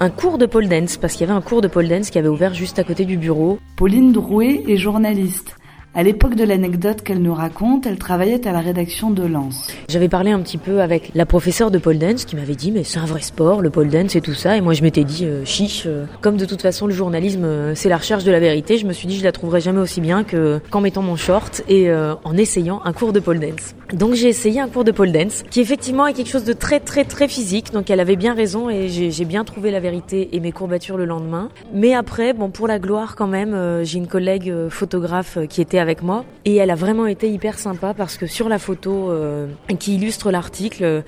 un cours de pole dance, parce qu'il y avait un cours de pole dance qui avait ouvert juste à côté du bureau. Pauline Drouet est journaliste. À l'époque de l'anecdote qu'elle nous raconte, elle travaillait à la rédaction de Lens. J'avais parlé un petit peu avec la professeure de pole dance qui m'avait dit mais c'est un vrai sport, le pole dance et tout ça. Et moi je m'étais dit euh, chiche, euh, comme de toute façon le journalisme euh, c'est la recherche de la vérité, je me suis dit je la trouverai jamais aussi bien que qu'en mettant mon short et en essayant un cours de pole dance. Donc j'ai essayé un cours de pole dance qui effectivement est quelque chose de très très très physique. Donc elle avait bien raison et j'ai bien trouvé la vérité et mes courbatures le lendemain. Mais après bon pour la gloire quand même, j'ai une collègue photographe qui était avec moi et elle a vraiment été hyper sympa parce que sur la photo euh, qui illustre l'article, euh,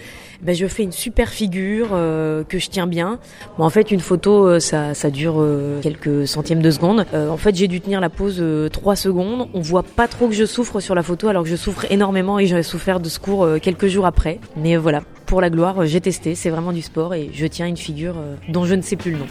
ben, je fais une super figure euh, que je tiens bien. Bon, en fait, une photo, ça, ça dure quelques centièmes de seconde. En fait, j'ai dû tenir la pose euh, trois secondes. On voit pas trop que je souffre sur la photo, alors que je souffre énormément et j'ai souffert de ce cours euh, quelques jours après. Mais voilà, pour la gloire, j'ai testé. C'est vraiment du sport et je tiens une figure dont je ne sais plus le nom.